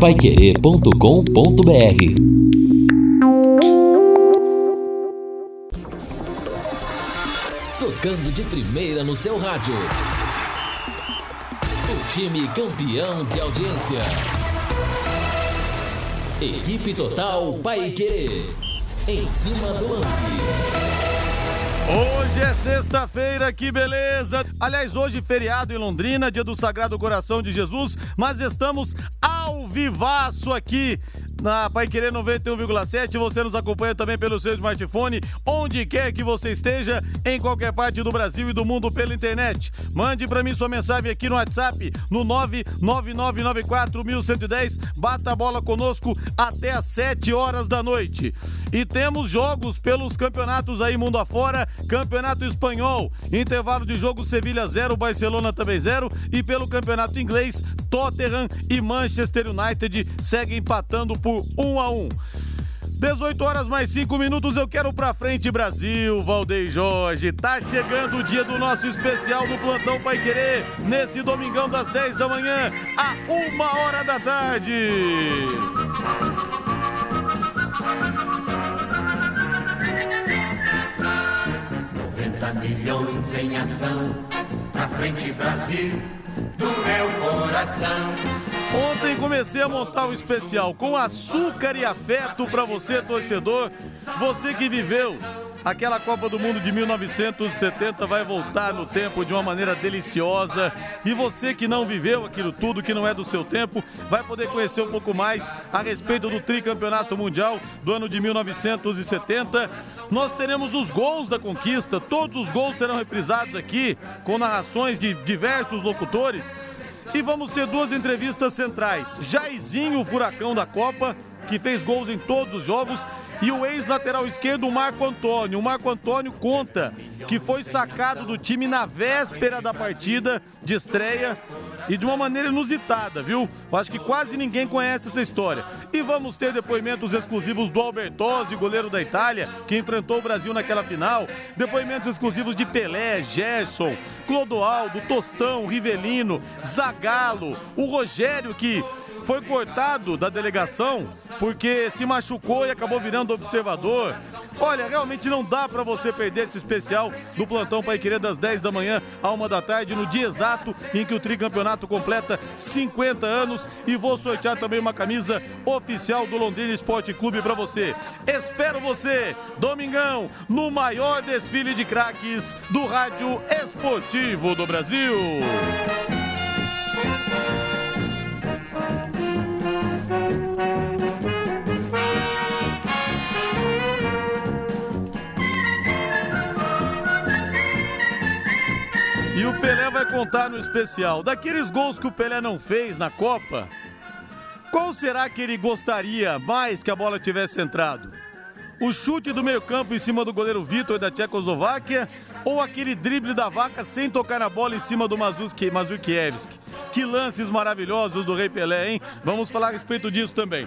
paiquerê.com.br Tocando de primeira no seu rádio. O time campeão de audiência. Equipe Total Paiquerê. Em cima do lance. Hoje é sexta-feira, que beleza! Aliás, hoje feriado em Londrina, dia do Sagrado Coração de Jesus, mas estamos ao vivaço aqui na Pai Querer 91,7. Você nos acompanha também pelo seu smartphone, onde quer que você esteja, em qualquer parte do Brasil e do mundo pela internet. Mande para mim sua mensagem aqui no WhatsApp, no 999941110. Bata a bola conosco até às 7 horas da noite. E temos jogos pelos campeonatos aí mundo afora, Campeonato Espanhol, intervalo de jogo Sevilha 0, Barcelona também 0 e pelo Campeonato Inglês, Tottenham e Manchester United seguem empatando por 1 a 1. 18 horas mais 5 minutos, eu quero pra frente Brasil, Valdeir Jorge. Tá chegando o dia do nosso especial do Plantão Pai Querer, nesse domingão das 10 da manhã, a 1 hora da tarde. 90 milhões em ação, pra frente Brasil, do meu coração. Ontem comecei a montar o especial com açúcar e afeto para você, torcedor. Você que viveu aquela Copa do Mundo de 1970 vai voltar no tempo de uma maneira deliciosa. E você que não viveu aquilo tudo, que não é do seu tempo, vai poder conhecer um pouco mais a respeito do tricampeonato mundial do ano de 1970. Nós teremos os gols da conquista, todos os gols serão reprisados aqui com narrações de diversos locutores. E vamos ter duas entrevistas centrais. Jairzinho, o furacão da Copa, que fez gols em todos os jogos, e o ex-lateral esquerdo, Marco Antônio. O Marco Antônio conta que foi sacado do time na véspera da partida de estreia e de uma maneira inusitada, viu? Eu acho que quase ninguém conhece essa história. E vamos ter depoimentos exclusivos do Albertosi, goleiro da Itália, que enfrentou o Brasil naquela final. Depoimentos exclusivos de Pelé, Gerson, Clodoaldo, Tostão, Rivelino, Zagallo, o Rogério que foi cortado da delegação porque se machucou e acabou virando observador. Olha, realmente não dá para você perder esse especial do plantão Pai Querer das 10 da manhã à 1 da tarde, no dia exato em que o tricampeonato completa 50 anos e vou sortear também uma camisa oficial do Londrina Esporte Clube para você. Espero você, domingão, no maior desfile de craques do rádio esportivo do Brasil. E o Pelé vai contar no especial. Daqueles gols que o Pelé não fez na Copa, qual será que ele gostaria mais que a bola tivesse entrado? O chute do meio-campo em cima do goleiro Vitor da Tchecoslováquia ou aquele drible da vaca sem tocar na bola em cima do Mazuki, Mazukiewicz? Que lances maravilhosos do Rei Pelé, hein? Vamos falar a respeito disso também.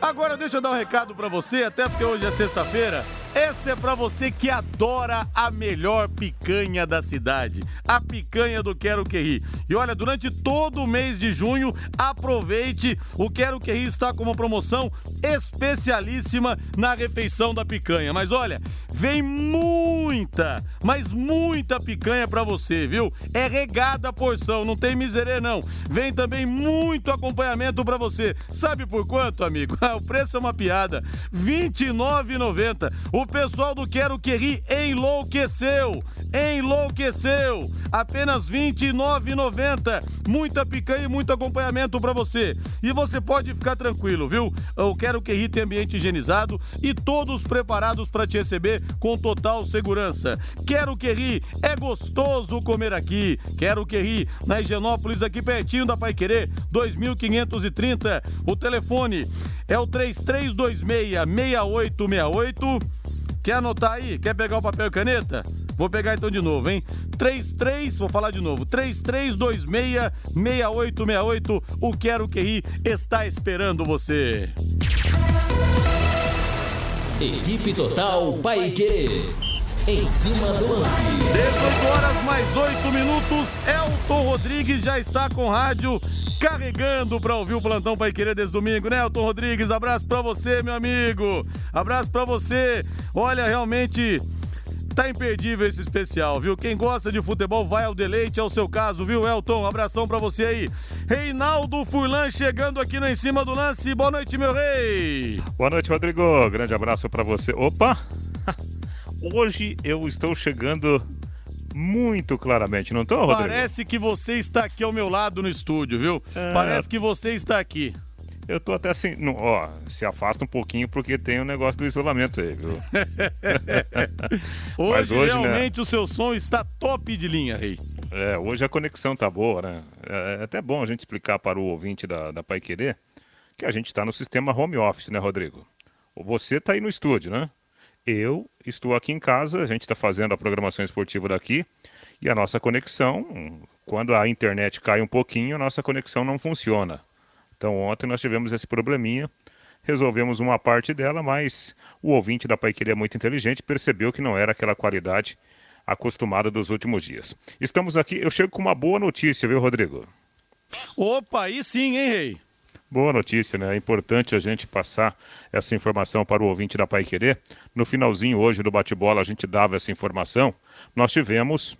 Agora deixa eu dar um recado para você, até porque hoje é sexta-feira. Essa é para você que adora a melhor picanha da cidade, a picanha do Quero Que Ri. E olha, durante todo o mês de junho, aproveite, o Quero Que Ri está com uma promoção especialíssima na refeição da picanha. Mas olha, vem muita, mas muita picanha para você, viu? É regada a porção, não tem miserê não. Vem também muito acompanhamento para você. Sabe por quanto, amigo? o preço é uma piada. R$ 29,90. O pessoal do Quero Que Ri enlouqueceu. Enlouqueceu! Apenas R$ 29,90. Muita picanha e muito acompanhamento para você. E você pode ficar tranquilo, viu? Eu quero que Ri tem ambiente higienizado e todos preparados para te receber com total segurança. Quero que Ri é gostoso comer aqui. Quero que Ri na Higienópolis, aqui pertinho da Pai Querer, 2530. O telefone é o 3326 6868. Quer anotar aí? Quer pegar o papel e caneta? Vou pegar então de novo, hein? 33, vou falar de novo. 33266868. O Quero QI está esperando você. Equipe Total Paique. Em cima do lance. 18 horas mais 8 minutos. Elton Rodrigues já está com rádio carregando para ouvir o plantão Pai Querer desde domingo, né, Elton Rodrigues? Abraço para você, meu amigo. Abraço para você. Olha, realmente Tá imperdível esse especial, viu? Quem gosta de futebol vai ao deleite, é o seu caso, viu, Elton? Abração pra você aí. Reinaldo Furlan chegando aqui no Em Cima do Lance. Boa noite, meu rei. Boa noite, Rodrigo. Grande abraço para você. Opa! Hoje eu estou chegando muito claramente, não estou, Rodrigo? Parece que você está aqui ao meu lado no estúdio, viu? É... Parece que você está aqui. Eu tô até assim, não, ó, se afasta um pouquinho porque tem o um negócio do isolamento aí, viu? hoje, hoje, né, realmente né? o seu som está top de linha, Rei. É, hoje a conexão tá boa, né? É, é até bom a gente explicar para o ouvinte da, da Pai Querer que a gente está no sistema home office, né, Rodrigo? Você está aí no estúdio, né? Eu estou aqui em casa, a gente está fazendo a programação esportiva daqui e a nossa conexão, quando a internet cai um pouquinho, a nossa conexão não funciona. Então ontem nós tivemos esse probleminha, resolvemos uma parte dela, mas o ouvinte da Paiqueria é muito inteligente, percebeu que não era aquela qualidade acostumada dos últimos dias. Estamos aqui, eu chego com uma boa notícia, viu, Rodrigo? Opa, aí sim, hein, Rei? Boa notícia, né? É importante a gente passar essa informação para o ouvinte da Pai Querer. No finalzinho hoje do bate-bola a gente dava essa informação. Nós tivemos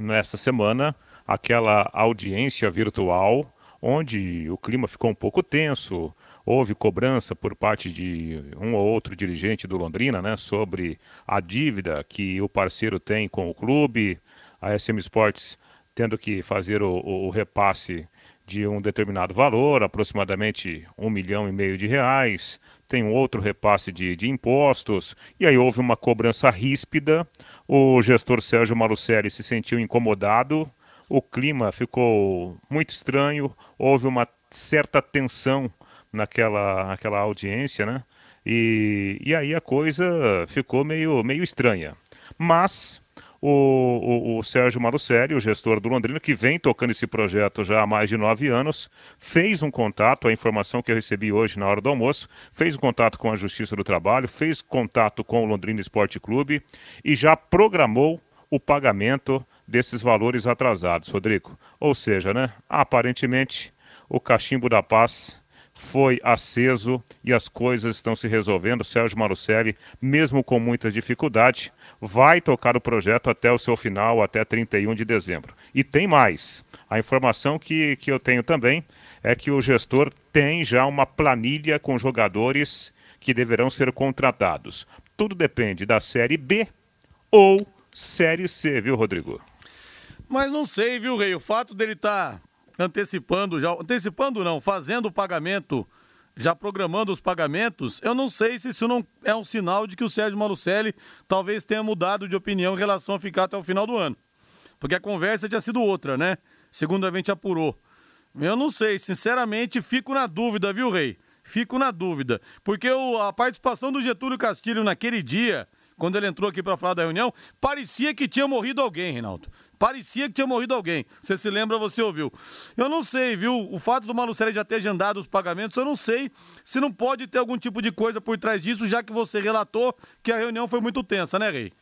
nessa semana aquela audiência virtual onde o clima ficou um pouco tenso, houve cobrança por parte de um ou outro dirigente do Londrina, né, sobre a dívida que o parceiro tem com o clube, a SM Sports tendo que fazer o, o, o repasse de um determinado valor, aproximadamente um milhão e meio de reais, tem um outro repasse de, de, impostos, e aí houve uma cobrança ríspida, o gestor Sérgio Malucelli se sentiu incomodado, o clima ficou muito estranho, houve uma certa tensão naquela, naquela audiência, né? E, e aí a coisa ficou meio, meio estranha. Mas o, o, o, Sérgio Malucelli, o gestor do Londrina, que vem tocando esse projeto já há mais de nove anos, fez um contato, a informação que eu recebi hoje na hora do almoço, fez um contato com a Justiça do Trabalho, fez contato com o Londrina Esporte Clube e já programou o pagamento desses valores atrasados, Rodrigo. Ou seja, né, aparentemente o cachimbo da paz foi aceso e as coisas estão se resolvendo. Sérgio Marucelli, mesmo com muita dificuldade, vai tocar o projeto até o seu final, até 31 de dezembro. E tem mais. A informação que, que eu tenho também é que o gestor tem já uma planilha com jogadores que deverão ser contratados. Tudo depende da Série B ou Série C, viu, Rodrigo? Mas não sei, viu, Rei? O fato dele estar tá antecipando já. Antecipando não, fazendo o pagamento, já programando os pagamentos, eu não sei se isso não é um sinal de que o Sérgio Malucelli talvez tenha mudado de opinião em relação a ficar até o final do ano. Porque a conversa tinha sido outra, né? Segundo a gente apurou. Eu não sei, sinceramente, fico na dúvida, viu, Rei? Fico na dúvida. Porque o, a participação do Getúlio Castilho naquele dia, quando ele entrou aqui para falar da reunião, parecia que tinha morrido alguém, Reinaldo. Parecia que tinha morrido alguém. Você se lembra, você ouviu. Eu não sei, viu? O fato do Malucelli já ter agendado os pagamentos, eu não sei se não pode ter algum tipo de coisa por trás disso, já que você relatou que a reunião foi muito tensa, né, Rei?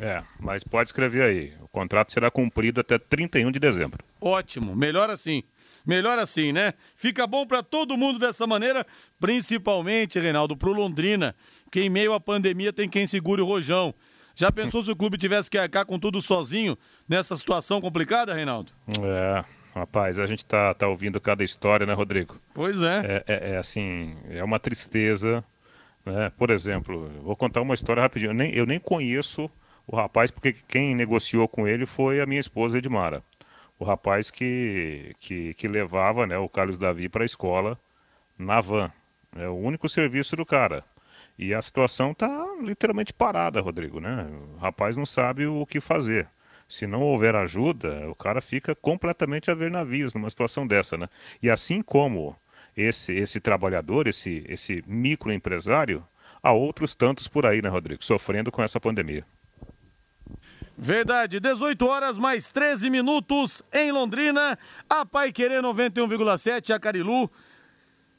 É, mas pode escrever aí. O contrato será cumprido até 31 de dezembro. Ótimo, melhor assim. Melhor assim, né? Fica bom para todo mundo dessa maneira, principalmente, Reinaldo, pro Londrina, que em meio à pandemia tem quem segure o rojão. Já pensou se o clube tivesse que arcar com tudo sozinho nessa situação complicada, Reinaldo? É, rapaz, a gente tá, tá ouvindo cada história, né, Rodrigo? Pois é. É, é, é assim, é uma tristeza. Né? Por exemplo, vou contar uma história rapidinho. Eu nem, eu nem conheço o rapaz, porque quem negociou com ele foi a minha esposa Edmara. O rapaz que, que, que levava né, o Carlos Davi para a escola na van. É o único serviço do cara. E a situação está literalmente parada, Rodrigo, né? O rapaz não sabe o que fazer. Se não houver ajuda, o cara fica completamente a ver navios numa situação dessa, né? E assim como esse esse trabalhador, esse esse microempresário, há outros tantos por aí, né, Rodrigo, sofrendo com essa pandemia. Verdade, 18 horas mais 13 minutos em Londrina. A Pai Querer 91,7, a Carilu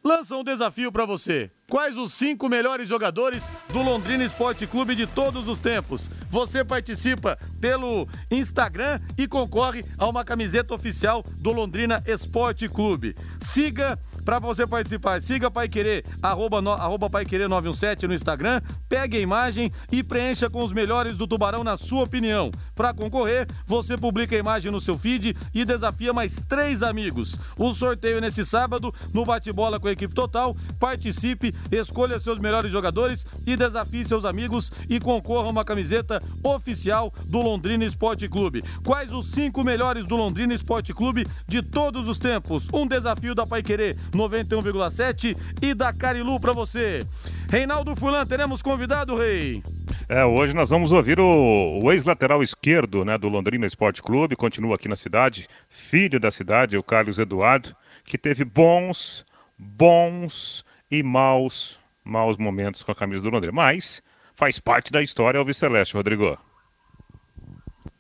lança um desafio para você. Quais os cinco melhores jogadores do Londrina Esporte Clube de todos os tempos? Você participa pelo Instagram e concorre a uma camiseta oficial do Londrina Esporte Clube. Siga para você participar, siga Pai Querer, arroba, no, arroba Pai Querer 917 no Instagram, pegue a imagem e preencha com os melhores do Tubarão na sua opinião. Para concorrer, você publica a imagem no seu feed e desafia mais três amigos. O sorteio é nesse sábado, no bate-bola com a equipe total. Participe, escolha seus melhores jogadores e desafie seus amigos e concorra a uma camiseta oficial do Londrina Esporte Clube. Quais os cinco melhores do Londrina Esporte Clube de todos os tempos? Um desafio da Pai Querer 91,7 e da Carilu para você. Reinaldo Fulan, teremos convidado, Rei? É, hoje nós vamos ouvir o, o ex-lateral esquerdo né, do Londrina Esporte Clube, continua aqui na cidade, filho da cidade, o Carlos Eduardo, que teve bons, bons e maus, maus momentos com a camisa do Londrina. Mas faz parte da história Alves Celeste, Rodrigo.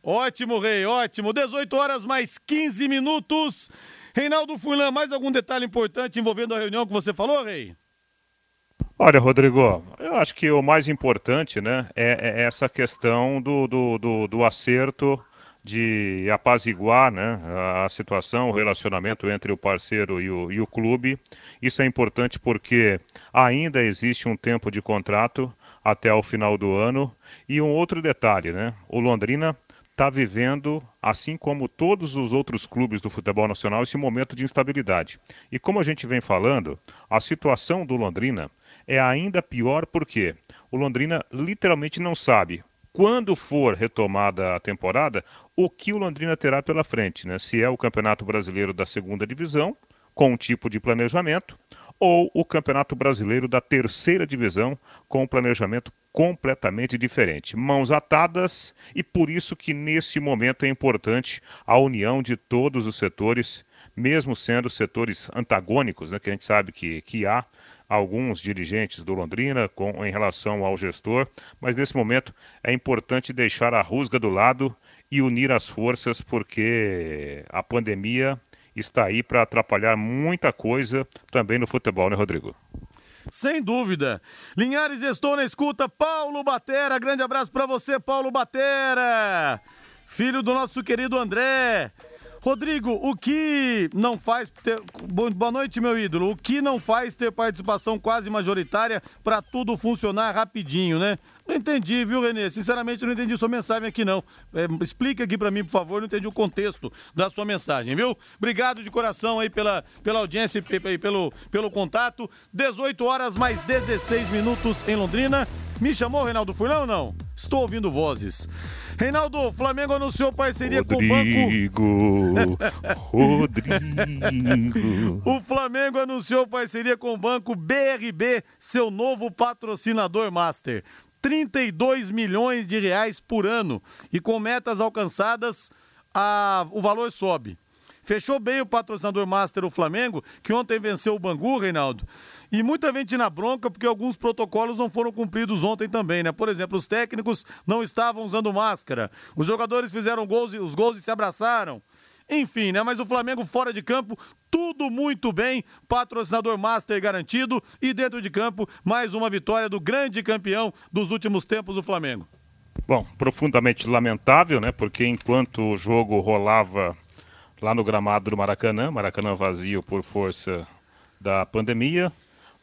Ótimo, Rei, ótimo. 18 horas mais 15 minutos. Reinaldo Fulan, mais algum detalhe importante envolvendo a reunião que você falou, Rei? Olha, Rodrigo, eu acho que o mais importante né, é, é essa questão do, do, do, do, acerto de apaziguar né, a situação, o relacionamento entre o parceiro e o, e o clube. Isso é importante porque ainda existe um tempo de contrato até o final do ano. E um outro detalhe, né? O Londrina está vivendo, assim como todos os outros clubes do futebol nacional, esse momento de instabilidade. E como a gente vem falando, a situação do Londrina é ainda pior porque o Londrina literalmente não sabe quando for retomada a temporada o que o Londrina terá pela frente, né? Se é o Campeonato Brasileiro da Segunda Divisão, com um tipo de planejamento, ou o Campeonato Brasileiro da Terceira Divisão, com um planejamento completamente diferente. Mãos atadas, e por isso que nesse momento é importante a união de todos os setores, mesmo sendo setores antagônicos, né, que a gente sabe que, que há alguns dirigentes do Londrina com, em relação ao gestor, mas nesse momento é importante deixar a rusga do lado e unir as forças, porque a pandemia está aí para atrapalhar muita coisa também no futebol, né, Rodrigo? Sem dúvida. Linhares, estou na escuta. Paulo Batera, grande abraço para você, Paulo Batera. Filho do nosso querido André. Rodrigo, o que não faz ter... Boa noite, meu ídolo. O que não faz ter participação quase majoritária para tudo funcionar rapidinho, né? Não entendi, viu, Renê? Sinceramente, não entendi sua mensagem aqui, não. É, explica aqui para mim, por favor, não entendi o contexto da sua mensagem, viu? Obrigado de coração aí pela, pela audiência e pelo, pelo contato. 18 horas mais 16 minutos em Londrina. Me chamou Reinaldo Furlan ou não? Estou ouvindo vozes. Reinaldo, Flamengo anunciou parceria Rodrigo, com o banco. Rodrigo. o Flamengo anunciou parceria com o banco BRB, seu novo patrocinador master. 32 milhões de reais por ano. E com metas alcançadas, a, o valor sobe. Fechou bem o patrocinador master o Flamengo, que ontem venceu o Bangu, Reinaldo. E muita gente na bronca porque alguns protocolos não foram cumpridos ontem também, né? Por exemplo, os técnicos não estavam usando máscara. Os jogadores fizeram gols os gols e se abraçaram. Enfim, né? Mas o Flamengo fora de campo, tudo muito bem. Patrocinador Master garantido e dentro de campo, mais uma vitória do grande campeão dos últimos tempos do Flamengo. Bom, profundamente lamentável, né? Porque enquanto o jogo rolava lá no gramado do Maracanã, Maracanã vazio por força da pandemia,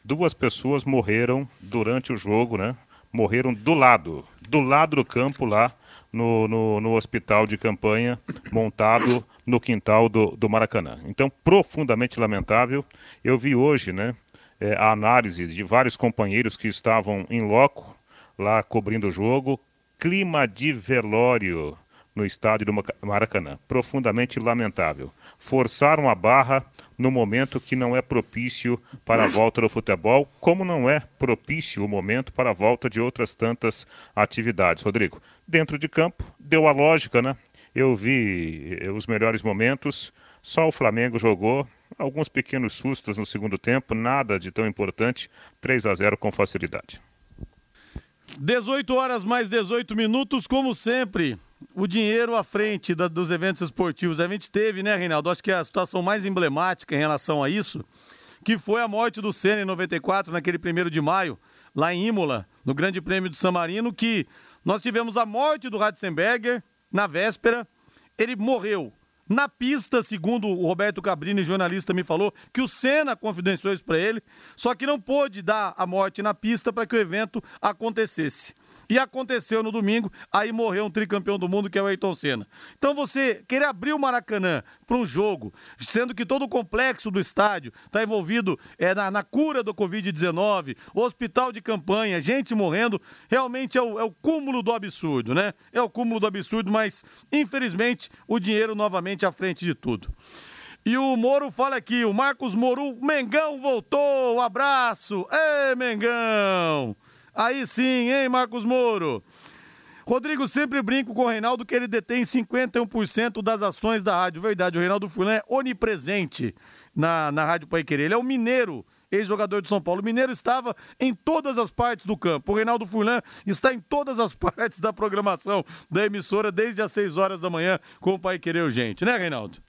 duas pessoas morreram durante o jogo, né? Morreram do lado, do lado do campo lá no, no, no hospital de campanha montado no quintal do, do Maracanã. Então, profundamente lamentável. Eu vi hoje né, é, a análise de vários companheiros que estavam em loco, lá cobrindo o jogo. Clima de velório no estádio do Maracanã. Profundamente lamentável. Forçaram a barra no momento que não é propício para a volta do futebol, como não é propício o momento para a volta de outras tantas atividades. Rodrigo, dentro de campo, deu a lógica, né? Eu vi eh, os melhores momentos, só o Flamengo jogou, alguns pequenos sustos no segundo tempo, nada de tão importante, 3 a 0 com facilidade. 18 horas mais 18 minutos, como sempre o dinheiro à frente da, dos eventos esportivos. A gente teve, né, Reinaldo? Acho que a situação mais emblemática em relação a isso, que foi a morte do Senna em 94, naquele primeiro de maio, lá em Imola, no Grande Prêmio de San Marino, que nós tivemos a morte do Ratzenberger na véspera, ele morreu na pista, segundo o Roberto Cabrini, jornalista, me falou que o Senna confidenciou isso para ele, só que não pôde dar a morte na pista para que o evento acontecesse. E aconteceu no domingo, aí morreu um tricampeão do mundo que é o Ayrton Senna. Então você querer abrir o Maracanã para um jogo, sendo que todo o complexo do estádio está envolvido é, na, na, cura do Covid-19, hospital de campanha, gente morrendo, realmente é o, é o cúmulo do absurdo, né? É o cúmulo do absurdo, mas infelizmente o dinheiro novamente à frente de tudo. E o Moro fala aqui, o Marcos Moro, Mengão voltou, um abraço, ê Mengão! Aí sim, hein, Marcos Moro? Rodrigo, sempre brinco com o Reinaldo que ele detém 51% das ações da rádio. Verdade, o Reinaldo Fulan é onipresente na, na Rádio Pai Querer. Ele é o mineiro, ex-jogador de São Paulo. O mineiro estava em todas as partes do campo. O Reinaldo Fulan está em todas as partes da programação da emissora desde as 6 horas da manhã com o Pai Querer Gente, né, Reinaldo?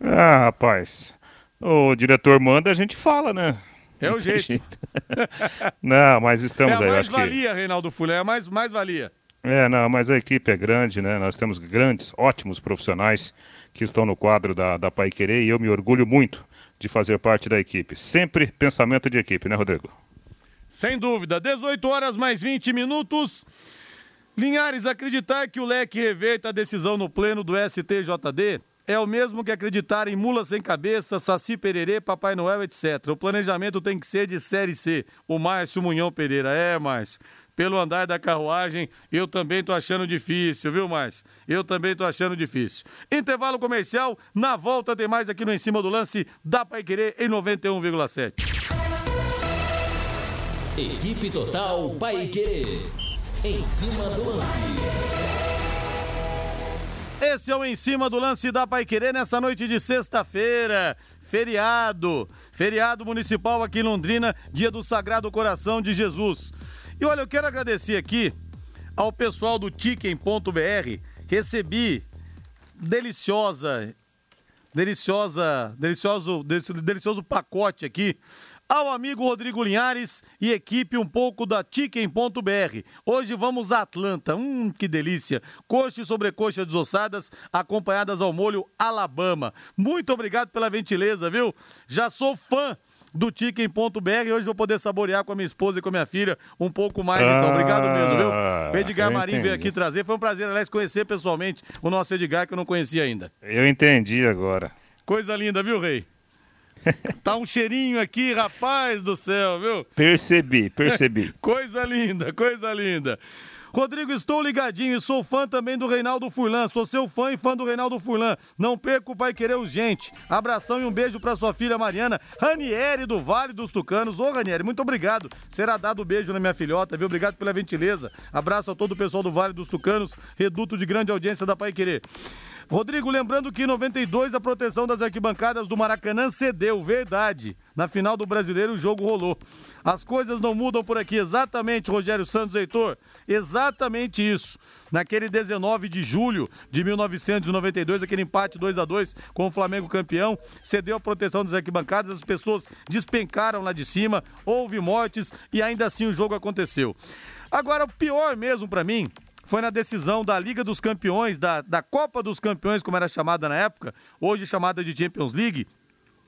Ah, rapaz. O diretor manda, a gente fala, né? É o jeito. não, mas estamos aí. É a mais valia, que... Reinaldo Fulé, é a mais, mais valia. É, não, mas a equipe é grande, né? Nós temos grandes, ótimos profissionais que estão no quadro da, da Pai Querer e eu me orgulho muito de fazer parte da equipe. Sempre pensamento de equipe, né, Rodrigo? Sem dúvida. 18 horas mais 20 minutos. Linhares, acreditar que o leque reverta a decisão no pleno do STJD é o mesmo que acreditar em mula sem cabeça, saci pererê, Papai Noel, etc. O planejamento tem que ser de série C. O Márcio Munhão Pereira. É, Márcio. Pelo andar da carruagem, eu também tô achando difícil, viu, Márcio? Eu também tô achando difícil. Intervalo comercial, na volta tem mais aqui no Em Cima do Lance, dá pra querer em 91,7. Equipe Total Paiquerê. Em cima do lance. Esse é o Em Cima do Lance da Pai Querer nessa noite de sexta-feira. Feriado. Feriado municipal aqui em Londrina, dia do Sagrado Coração de Jesus. E olha, eu quero agradecer aqui ao pessoal do Chicken.br. Recebi deliciosa, deliciosa, delicioso, delicioso pacote aqui ao amigo Rodrigo Linhares e equipe um pouco da Chicken.br. Hoje vamos a Atlanta. Hum, que delícia. Coxa e sobrecoxa desossadas, acompanhadas ao molho Alabama. Muito obrigado pela gentileza, viu? Já sou fã do Chicken.br. Hoje vou poder saborear com a minha esposa e com a minha filha um pouco mais, então. Obrigado mesmo, viu? O Edgar Marinho veio aqui trazer. Foi um prazer, aliás, conhecer pessoalmente o nosso Edgar, que eu não conhecia ainda. Eu entendi agora. Coisa linda, viu, Rei? Tá um cheirinho aqui, rapaz do céu, viu? Percebi, percebi. coisa linda, coisa linda. Rodrigo, estou ligadinho e sou fã também do Reinaldo Furlan. Sou seu fã e fã do Reinaldo Furlan. Não perca o Pai Querer Urgente. Abração e um beijo para sua filha Mariana, Ranieri do Vale dos Tucanos. Ô, Ranieri, muito obrigado. Será dado um beijo na minha filhota, viu? Obrigado pela gentileza. Abraço a todo o pessoal do Vale dos Tucanos, reduto de grande audiência da Pai Querer. Rodrigo, lembrando que em 92 a proteção das arquibancadas do Maracanã cedeu, verdade. Na final do Brasileiro o jogo rolou. As coisas não mudam por aqui, exatamente, Rogério Santos Heitor. Exatamente isso. Naquele 19 de julho de 1992, aquele empate 2 a 2 com o Flamengo campeão, cedeu a proteção das arquibancadas, as pessoas despencaram lá de cima, houve mortes e ainda assim o jogo aconteceu. Agora, o pior mesmo para mim foi na decisão da Liga dos Campeões, da, da Copa dos Campeões, como era chamada na época, hoje chamada de Champions League,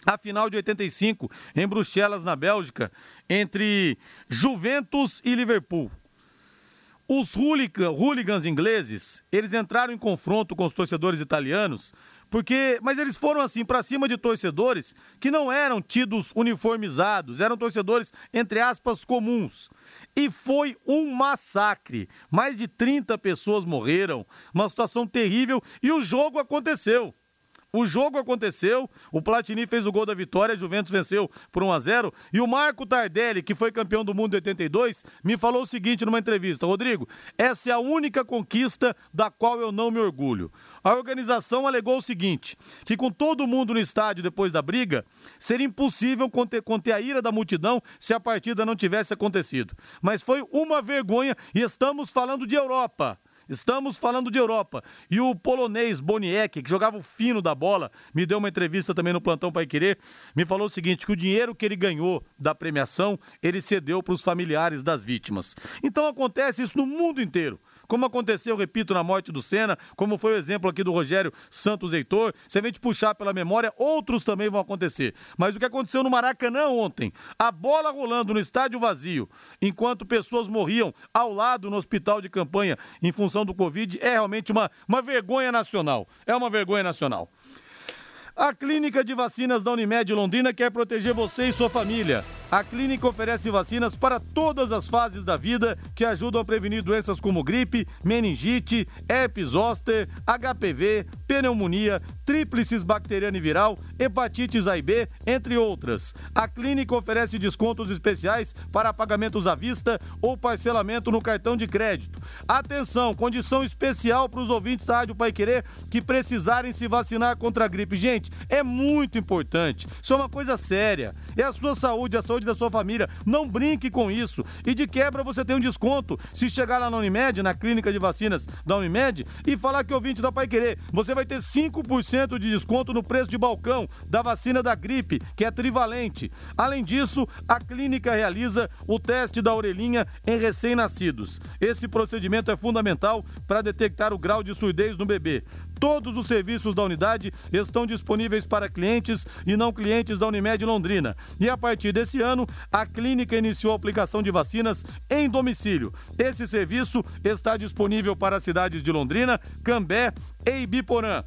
a final de 85 em Bruxelas, na Bélgica, entre Juventus e Liverpool. Os hooligans ingleses, eles entraram em confronto com os torcedores italianos porque, mas eles foram assim para cima de torcedores que não eram tidos uniformizados, eram torcedores entre aspas comuns. E foi um massacre. Mais de 30 pessoas morreram, uma situação terrível e o jogo aconteceu. O jogo aconteceu, o Platini fez o gol da vitória, a Juventus venceu por 1 a 0 e o Marco Tardelli, que foi campeão do mundo em 82, me falou o seguinte numa entrevista: "Rodrigo, essa é a única conquista da qual eu não me orgulho. A organização alegou o seguinte: que com todo mundo no estádio depois da briga, seria impossível conter, conter a ira da multidão se a partida não tivesse acontecido. Mas foi uma vergonha e estamos falando de Europa. Estamos falando de Europa. E o polonês Boniek, que jogava o fino da bola, me deu uma entrevista também no Plantão Pai Querer, me falou o seguinte, que o dinheiro que ele ganhou da premiação, ele cedeu para os familiares das vítimas. Então acontece isso no mundo inteiro como aconteceu, repito, na morte do Senna, como foi o exemplo aqui do Rogério Santos Heitor. Se a gente puxar pela memória, outros também vão acontecer. Mas o que aconteceu no Maracanã ontem, a bola rolando no estádio vazio, enquanto pessoas morriam ao lado no hospital de campanha em função do Covid, é realmente uma, uma vergonha nacional. É uma vergonha nacional. A Clínica de Vacinas da Unimed Londrina quer proteger você e sua família. A clínica oferece vacinas para todas as fases da vida que ajudam a prevenir doenças como gripe, meningite, herpes zoster, HPV, pneumonia, tríplices bacteriana e viral, hepatites A e B, entre outras. A clínica oferece descontos especiais para pagamentos à vista ou parcelamento no cartão de crédito. Atenção, condição especial para os ouvintes da Rádio Pai Querer que precisarem se vacinar contra a gripe. Gente, é muito importante. Isso é uma coisa séria. É a sua saúde, a saúde da sua família. Não brinque com isso. E de quebra você tem um desconto. Se chegar lá na Unimed, na clínica de vacinas da Unimed, e falar que é ouvinte da Pai Querer, você vai ter 5% de desconto no preço de balcão da vacina da gripe, que é trivalente. Além disso, a clínica realiza o teste da orelhinha em recém-nascidos. Esse procedimento é fundamental para detectar o grau de surdez no bebê. Todos os serviços da unidade estão disponíveis para clientes e não clientes da Unimed Londrina. E a partir desse ano, a clínica iniciou a aplicação de vacinas em domicílio. Esse serviço está disponível para as cidades de Londrina, Cambé e Ibiporã.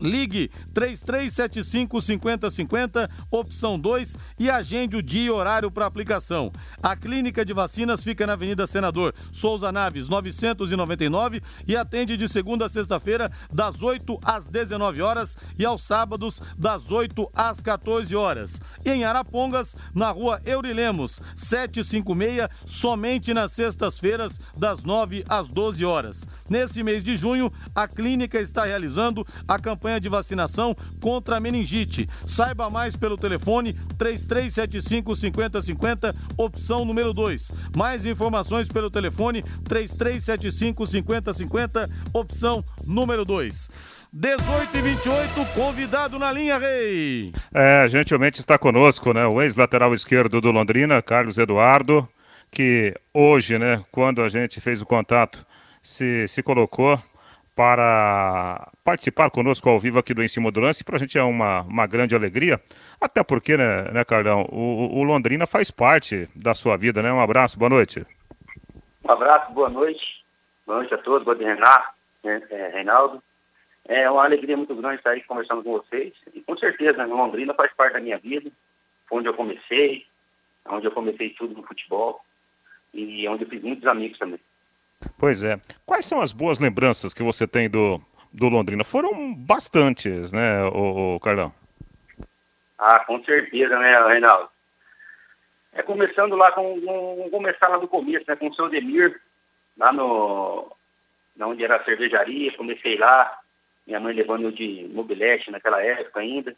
Ligue 3375 5050, opção 2 e agende o dia e horário para aplicação. A clínica de vacinas fica na Avenida Senador Souza Naves 999 e atende de segunda a sexta-feira das 8 às 19 horas e aos sábados das 8 às 14 horas. Em Arapongas, na rua Eurilemos 756, somente nas sextas-feiras das 9 às 12 horas. Nesse mês de junho, a clínica está realizando a campanha de vacinação contra a meningite. Saiba mais pelo telefone 3375 5050, opção número 2. Mais informações pelo telefone 3375 5050, opção número 2. 18 e 28, convidado na linha, Rei. É, gentilmente está conosco, né? O ex-lateral esquerdo do Londrina, Carlos Eduardo, que hoje, né, quando a gente fez o contato, se, se colocou para participar conosco ao vivo aqui do Em Cima do Lance. Para a gente é uma, uma grande alegria, até porque, né, né Carlão, o, o, Londrina faz parte da sua vida, né? Um abraço, boa noite. Um abraço, boa noite. Boa noite a todos, boa noite, Renato, é, Reinaldo. É uma alegria muito grande estar aí conversando com vocês. E com certeza, né, Londrina faz parte da minha vida. Foi onde eu comecei, onde eu comecei tudo no futebol e onde eu fiz muitos amigos também. Pois é. Quais são as boas lembranças que você tem do, do Londrina? Foram bastantes, né, o, o Carlão? Ah, com certeza, né, Reinaldo? É começando lá com, com começar lá do começo, né, com o seu Demir, lá no onde era a cervejaria, comecei lá, minha mãe levando eu de mobilete naquela época ainda.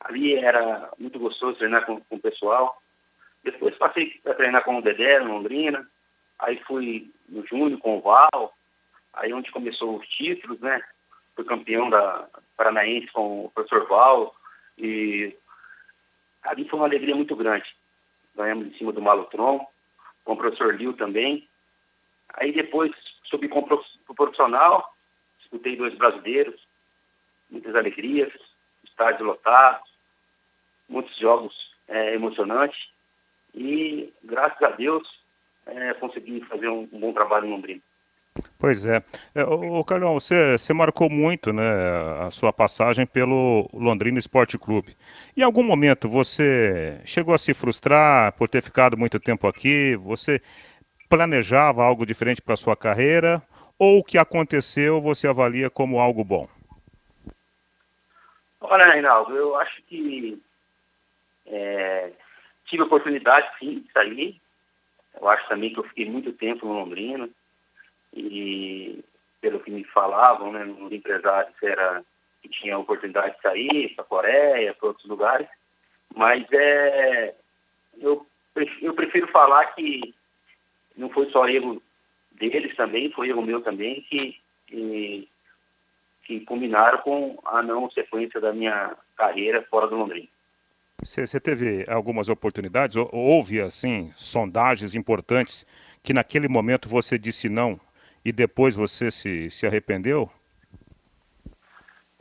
Ali era muito gostoso treinar com, com o pessoal. Depois passei a treinar com o Dedé, no Londrina. Aí fui no Júnior com o Val, aí onde começou os títulos, né? Fui campeão da Paranaense com o professor Val e ali foi uma alegria muito grande. Ganhamos em cima do Malutron, com o professor Liu também. Aí depois subi com o profissional, disputei dois brasileiros, muitas alegrias, estádios lotados, muitos jogos é, emocionantes. E graças a Deus é, conseguir fazer um, um, bom trabalho em Londrina. Pois é. é o Carlão, você, você marcou muito né, a sua passagem pelo Londrina Esporte Clube. Em algum momento você chegou a se frustrar por ter ficado muito tempo aqui? Você planejava algo diferente para a sua carreira? Ou o que aconteceu você avalia como algo bom? Olha, Reinaldo, eu acho que é, tive a oportunidade, sim, de sair. Eu acho também que eu fiquei muito tempo no Londrina e pelo que me falavam, né, nos empresários era que tinha a oportunidade de sair para a Coreia, para outros lugares, mas é eu, eu prefiro falar que não foi só erro deles também, foi erro meu também, que, que, que combinaram com a não sequência da minha carreira fora do Londrina. Você teve algumas oportunidades? Houve, assim, sondagens importantes que naquele momento você disse não e depois você se, se arrependeu?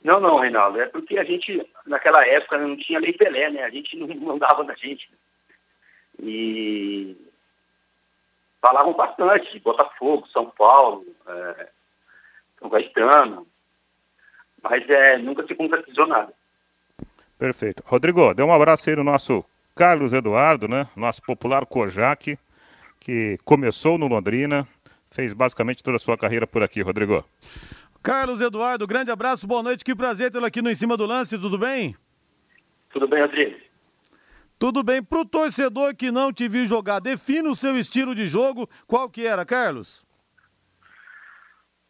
Não, não, Reinaldo. É porque a gente, naquela época, não tinha lei Pelé, né? A gente não mandava na gente. E falavam bastante Botafogo, São Paulo, é, São mas é, nunca se concretizou nada. Perfeito. Rodrigo, dê um abraço aí no nosso Carlos Eduardo, né? Nosso popular Kojak, que começou no Londrina, fez basicamente toda a sua carreira por aqui, Rodrigo. Carlos Eduardo, grande abraço, boa noite, que prazer tê-lo aqui no Em Cima do Lance, tudo bem? Tudo bem, Rodrigo? Tudo bem. Pro torcedor que não te viu jogar, defina o seu estilo de jogo, qual que era, Carlos?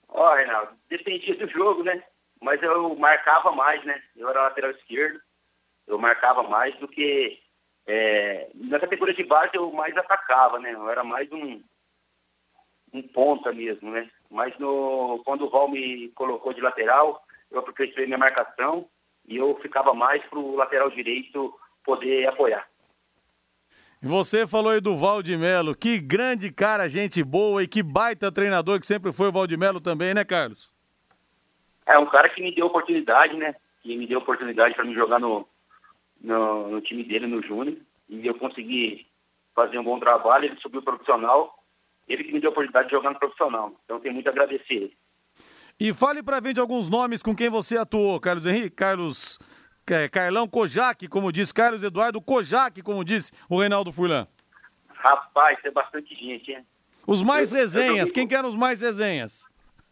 Ó, oh, Reinaldo, dependia do jogo, né? Mas eu marcava mais, né? Eu era lateral esquerdo, eu marcava mais do que é, na categoria de base eu mais atacava, né? Eu era mais um, um ponta mesmo, né? Mas no, quando o Val me colocou de lateral, eu aperfeiçoei minha marcação e eu ficava mais pro lateral direito poder apoiar. Você falou aí do Valdemelo, que grande cara, gente boa e que baita treinador que sempre foi o Valdemelo também, né, Carlos? É um cara que me deu oportunidade, né? Que me deu oportunidade para me jogar no, no, no, time dele, no Júnior, e eu consegui fazer um bom trabalho, ele subiu profissional, ele que me deu a oportunidade de jogar no profissional. Então tenho muito a agradecer ele. E fale para gente alguns nomes com quem você atuou, Carlos Henrique, Carlos é, Carlão Kojak, como diz Carlos Eduardo Kojak, como disse o Reinaldo Furlan. Rapaz, é bastante gente, hein? Os mais eu, resenhas, eu quem quer os mais resenhas?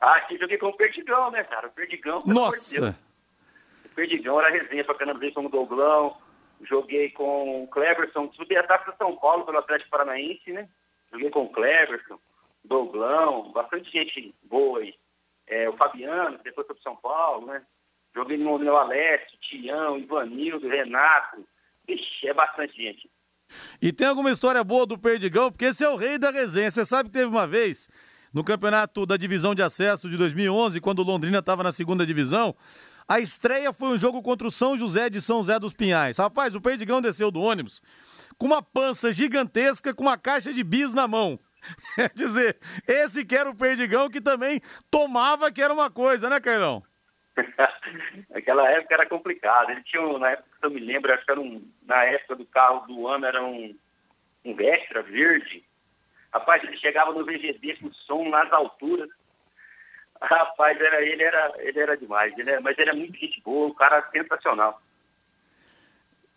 ah, aqui joguei com o Perdigão, né, cara? O Perdigão. Nossa! Perdigão era resenha pra caramba, com o Douglão. Joguei com o Cleverson, subi a taça São Paulo pelo Atlético Paranaense, né? Joguei com o Cleverson, Douglão, bastante gente boa aí. É, o Fabiano, depois foi pro São Paulo, né? Joguei no, no Alessio, Tião, Ivanildo, Renato. Ixi, é bastante gente. E tem alguma história boa do Perdigão? Porque esse é o rei da resenha. Você sabe que teve uma vez, no campeonato da divisão de acesso de 2011, quando o Londrina estava na segunda divisão, a estreia foi um jogo contra o São José de São José dos Pinhais. Rapaz, o Perdigão desceu do ônibus com uma pança gigantesca, com uma caixa de bis na mão. Quer dizer, esse que era o Perdigão que também tomava que era uma coisa, né, Carlão? Naquela época era complicado. Ele tinha, na época que eu me lembro, acho que era um, na época do carro do ano, era um, um Vectra verde. Rapaz, ele chegava no VGB com som nas alturas. Rapaz, era, ele, era, ele era demais. Ele era, mas ele é muito gente boa, um cara sensacional.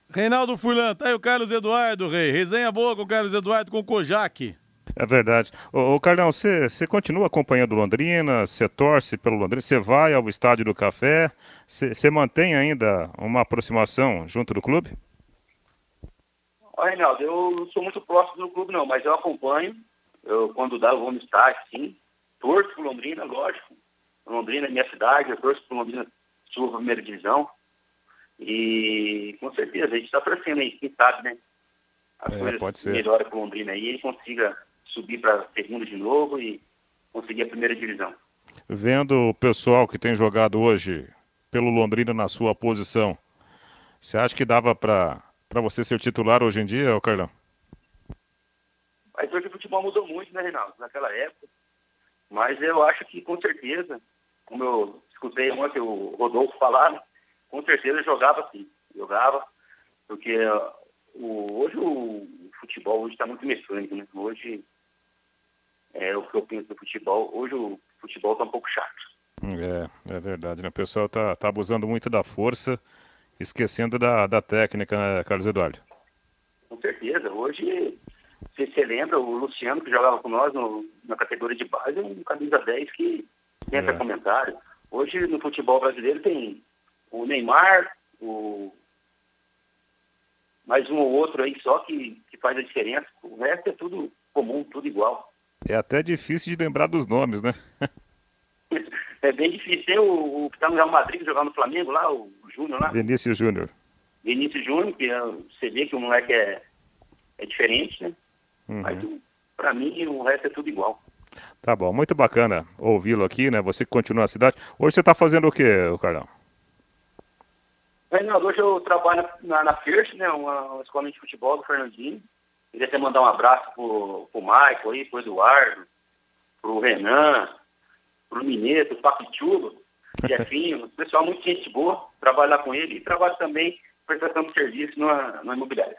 Reinaldo Furlan, tá aí o Carlos Eduardo, rei. Resenha boa com o Carlos Eduardo, com o Kojak. É verdade. Ô, ô Carlão, você continua acompanhando Londrina, você torce pelo Londrina, você vai ao Estádio do Café, você mantém ainda uma aproximação junto do clube? Olha, Reinaldo, eu não sou muito próximo do clube não, mas eu acompanho. Eu, quando dá, eu vou no estádio, sim. Torço pro Londrina, lógico. Londrina é minha cidade, eu torço pro Londrina sua primeira divisão. E com certeza, a gente está torcendo aí, quem sabe, né? As é, coisas melhorem pro Londrina aí, ele consiga subir para a segunda de novo e conseguir a primeira divisão. Vendo o pessoal que tem jogado hoje pelo Londrina na sua posição, você acha que dava para você ser titular hoje em dia, Carlão? Mas hoje o futebol mudou muito, né, Reinaldo? Naquela época. Mas eu acho que, com certeza, como eu escutei ontem o Rodolfo falar, com certeza jogava sim. Jogava, porque o, hoje o futebol está muito mecânico, né? Hoje é o que eu penso do futebol. Hoje o futebol está um pouco chato. É, é verdade, né? O pessoal tá, tá abusando muito da força, esquecendo da, da técnica, né, Carlos Eduardo? Com certeza. Hoje, se você lembra, o Luciano, que jogava com nós no, na categoria de base, é um camisa 10 que entra é. comentário. Hoje, no futebol brasileiro, tem o Neymar, o mais um ou outro aí só que, que faz a diferença. O resto é tudo comum, tudo igual. É até difícil de lembrar dos nomes, né? é bem difícil. Tem o, o que está no Real Madrid jogando no Flamengo lá, o Júnior lá. Vinícius Júnior. Vinícius Júnior, que é, você vê que o moleque é, é diferente, né? Uhum. Mas para mim o resto é tudo igual. Tá bom, muito bacana ouvi-lo aqui, né? Você que continua na cidade. Hoje você está fazendo o quê, Carlão? Reinaldo, hoje eu trabalho na, na FIRST, né? Uma, uma escola de futebol do Fernandinho. Queria até mandar um abraço pro, pro Michael aí, pro Eduardo, pro Renan, pro Mineto, pro Papichulo, Jefinho, pessoal muito gente boa, trabalhar com ele e trabalho também prestação de serviço na, na imobiliária.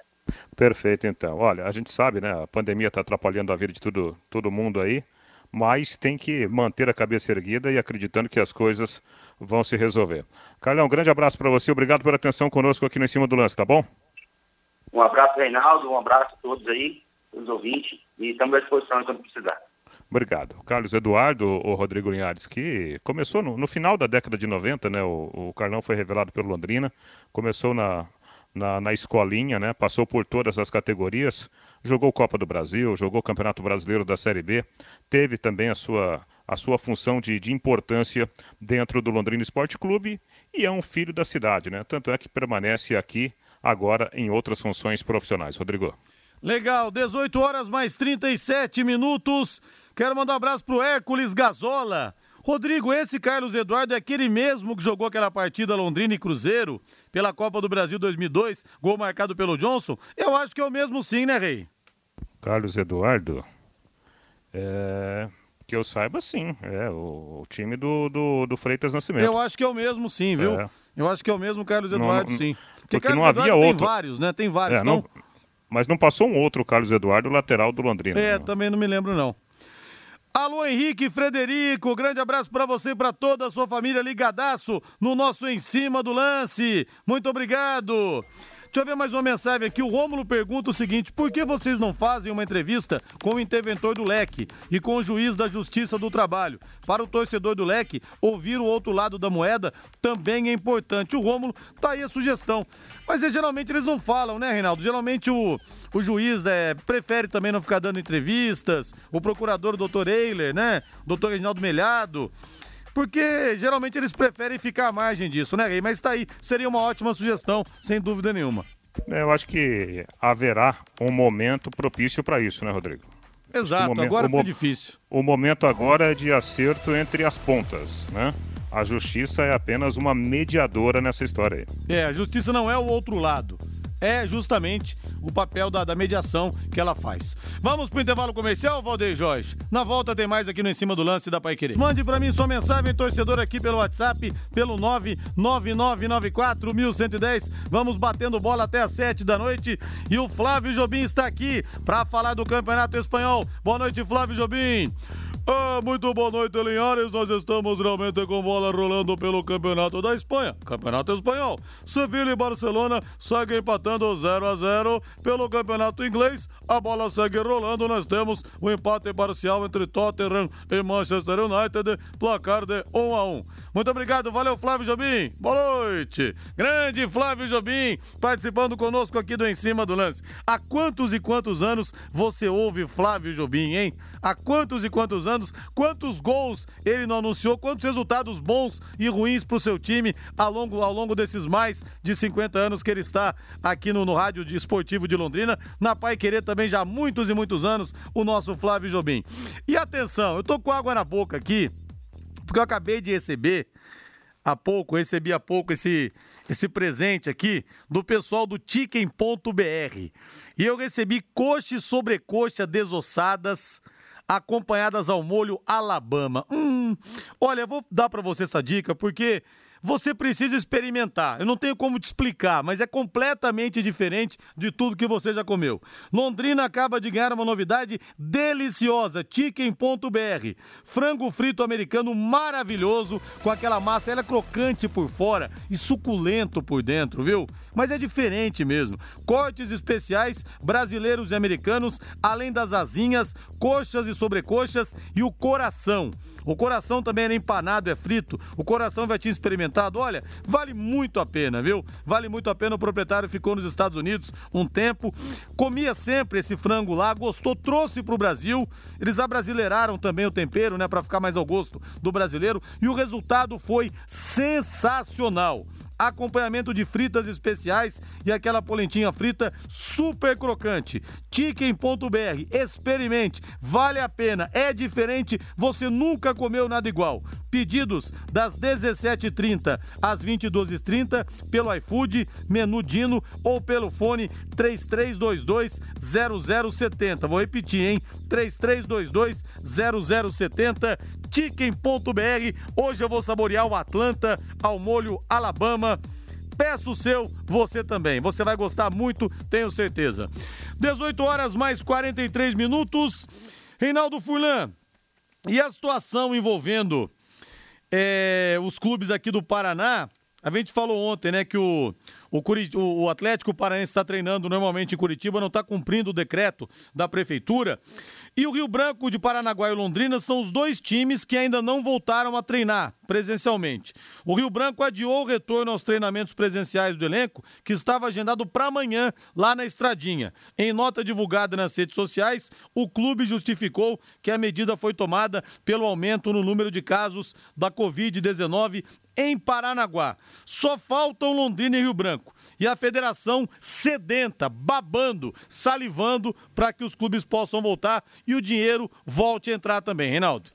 Perfeito, então. Olha, a gente sabe, né? A pandemia está atrapalhando a vida de todo, todo mundo aí, mas tem que manter a cabeça erguida e acreditando que as coisas vão se resolver. Carlão, um grande abraço para você, obrigado pela atenção conosco aqui no Em Cima do Lance, tá bom? Um abraço, Reinaldo, um abraço a todos aí, os ouvintes, e estamos à disposição quando precisar. Obrigado. Carlos Eduardo, o Rodrigo Linhares, que começou no, no, final da década de 90, né? O, o Carlão foi revelado pelo Londrina, começou na, na, na, escolinha, né? Passou por todas as categorias, jogou Copa do Brasil, jogou Campeonato Brasileiro da Série B, teve também a sua, a sua função de, de importância dentro do Londrina Esporte Clube e é um filho da cidade, né? Tanto é que permanece aqui agora em outras funções profissionais. Rodrigo. Legal, 18 horas mais 37 minutos. Quero mandar um abraço pro Hércules Gazola. Rodrigo, esse Carlos Eduardo é aquele mesmo que jogou aquela partida Londrina e Cruzeiro pela Copa do Brasil 2002, gol marcado pelo Johnson? Eu acho que é o mesmo sim, né, Rei? Carlos Eduardo? É... Que eu saiba, sim. É o, o time do, do, do, Freitas Nascimento. Eu acho que é o mesmo, sim, viu? É. Eu acho que é o mesmo Carlos Eduardo, não, sim. Porque, porque não havia outro. Tem vários, né? Tem vários. É, então... não... Mas não passou um outro Carlos Eduardo, lateral do Londrina. É, não. também não me lembro, não. Alô Henrique Frederico, grande abraço para você e para toda a sua família ligadaço no nosso Em Cima do Lance. Muito obrigado. Deixa eu ver mais uma mensagem aqui. O Rômulo pergunta o seguinte: por que vocês não fazem uma entrevista com o interventor do leque e com o juiz da Justiça do Trabalho? Para o torcedor do leque, ouvir o outro lado da moeda também é importante. O Rômulo tá aí a sugestão. Mas é, geralmente eles não falam, né, Reinaldo? Geralmente o, o juiz é, prefere também não ficar dando entrevistas, o procurador, o doutor Eiler, né? Doutor Reginaldo Melhado porque geralmente eles preferem ficar à margem disso, né, Rei? Mas tá aí, seria uma ótima sugestão, sem dúvida nenhuma. É, eu acho que haverá um momento propício para isso, né, Rodrigo? Exato, momento, agora fica difícil. O momento agora é de acerto entre as pontas, né? A justiça é apenas uma mediadora nessa história aí. É, a justiça não é o outro lado é justamente o papel da, da mediação que ela faz. Vamos pro intervalo comercial, Valdeir Jorge? Na volta tem mais aqui no Em Cima do Lance da Pai Querer. Mande para mim sua mensagem, torcedor, aqui pelo WhatsApp, pelo 99994-1110. Vamos batendo bola até às 7 da noite. E o Flávio Jobim está aqui para falar do Campeonato Espanhol. Boa noite, Flávio Jobim. Ah, muito boa noite, Linhares. Nós estamos realmente com bola rolando pelo Campeonato da Espanha. Campeonato Espanhol. Sevilha e Barcelona seguem empatando 0 a 0 pelo Campeonato Inglês. A bola segue rolando. Nós temos o um empate parcial entre Tottenham e Manchester United. Placar de 1 a 1. Muito obrigado. Valeu, Flávio Jobim. Boa noite. Grande Flávio Jobim participando conosco aqui do Em Cima do Lance. Há quantos e quantos anos você ouve Flávio Jobim, hein? Há quantos e quantos anos? Anos, quantos gols ele não anunciou, quantos resultados bons e ruins para o seu time ao longo, ao longo desses mais de 50 anos que ele está aqui no, no Rádio Esportivo de Londrina, na Pai Querer também já há muitos e muitos anos, o nosso Flávio Jobim. E atenção, eu tô com água na boca aqui, porque eu acabei de receber há pouco, recebi há pouco esse, esse presente aqui do pessoal do Chicken.br. E eu recebi coxa e sobrecoxa desossadas acompanhadas ao molho Alabama. Hum, olha, vou dar para você essa dica porque você precisa experimentar. Eu não tenho como te explicar, mas é completamente diferente de tudo que você já comeu. Londrina acaba de ganhar uma novidade deliciosa, chicken.br. Frango frito americano maravilhoso, com aquela massa, ela é crocante por fora e suculento por dentro, viu? Mas é diferente mesmo. Cortes especiais brasileiros e americanos, além das asinhas, coxas e sobrecoxas e o coração. O coração também é empanado, é frito. O coração vai te experimentado. Olha, vale muito a pena, viu? Vale muito a pena. O proprietário ficou nos Estados Unidos um tempo, comia sempre esse frango lá, gostou, trouxe para o Brasil. Eles abrasileiraram também o tempero, né, para ficar mais ao gosto do brasileiro. E o resultado foi sensacional. Acompanhamento de fritas especiais e aquela polentinha frita super crocante. Chicken.br, experimente, vale a pena, é diferente, você nunca comeu nada igual. Pedidos das 17h30 às 22h30 pelo iFood, menu Dino ou pelo fone 3322 0070. Vou repetir, hein? 3322 0070 chicken.br. Hoje eu vou saborear o Atlanta ao molho Alabama. Peça o seu, você também. Você vai gostar muito, tenho certeza. 18 horas mais 43 minutos. Reinaldo Furlan, e a situação envolvendo é, os clubes aqui do Paraná. A gente falou ontem, né, que o, o, o Atlético Paranaense está treinando normalmente em Curitiba, não está cumprindo o decreto da prefeitura. E o Rio Branco de Paranaguá e Londrina são os dois times que ainda não voltaram a treinar presencialmente. O Rio Branco adiou o retorno aos treinamentos presenciais do elenco, que estava agendado para amanhã, lá na Estradinha. Em nota divulgada nas redes sociais, o clube justificou que a medida foi tomada pelo aumento no número de casos da Covid-19 em Paranaguá. Só faltam Londrina e Rio Branco. E a federação sedenta, babando, salivando para que os clubes possam voltar e o dinheiro volte a entrar também, Reinaldo.